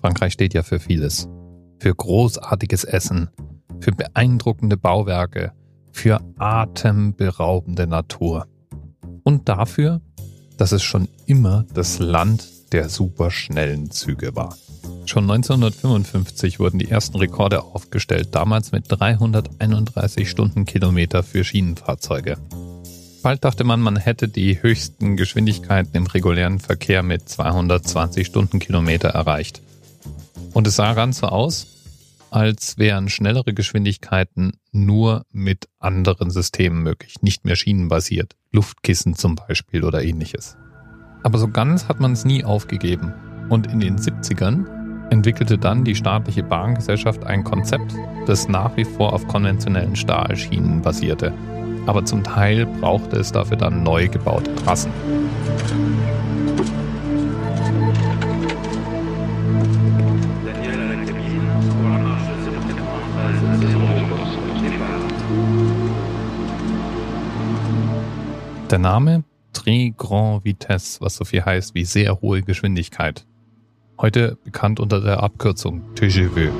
Frankreich steht ja für vieles. Für großartiges Essen, für beeindruckende Bauwerke, für atemberaubende Natur. Und dafür, dass es schon immer das Land der superschnellen Züge war. Schon 1955 wurden die ersten Rekorde aufgestellt, damals mit 331 Stundenkilometer für Schienenfahrzeuge. Bald dachte man, man hätte die höchsten Geschwindigkeiten im regulären Verkehr mit 220 Stundenkilometer erreicht. Und es sah ganz so aus, als wären schnellere Geschwindigkeiten nur mit anderen Systemen möglich, nicht mehr schienenbasiert, Luftkissen zum Beispiel oder ähnliches. Aber so ganz hat man es nie aufgegeben. Und in den 70ern entwickelte dann die staatliche Bahngesellschaft ein Konzept, das nach wie vor auf konventionellen Stahlschienen basierte. Aber zum Teil brauchte es dafür dann neu gebaute Trassen. Der Name Très Grand Vitesse, was so viel heißt wie sehr hohe Geschwindigkeit heute bekannt unter der Abkürzung TGV.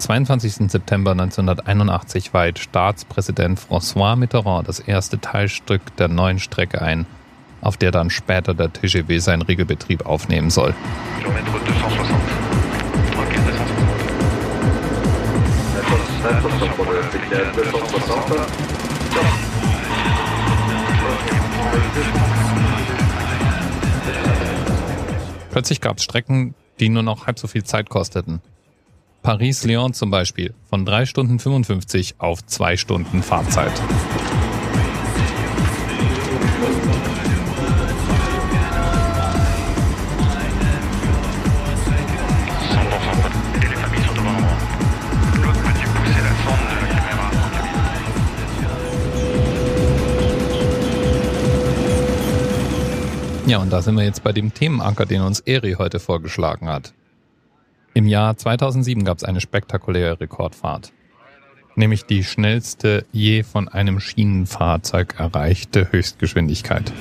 22. September 1981 weiht Staatspräsident François Mitterrand das erste Teilstück der neuen Strecke ein, auf der dann später der TGV seinen Regelbetrieb aufnehmen soll. Plötzlich gab es Strecken, die nur noch halb so viel Zeit kosteten. Paris-Lyon zum Beispiel von 3 Stunden 55 auf 2 Stunden Fahrzeit. Ja, und da sind wir jetzt bei dem Themenanker, den uns Eri heute vorgeschlagen hat. Im Jahr 2007 gab es eine spektakuläre Rekordfahrt, nämlich die schnellste je von einem Schienenfahrzeug erreichte Höchstgeschwindigkeit.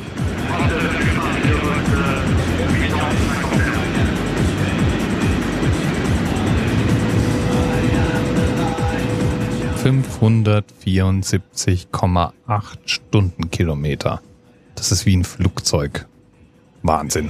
...574,8 Stundenkilometer. Das ist wie ein Flugzeug. Wahnsinn.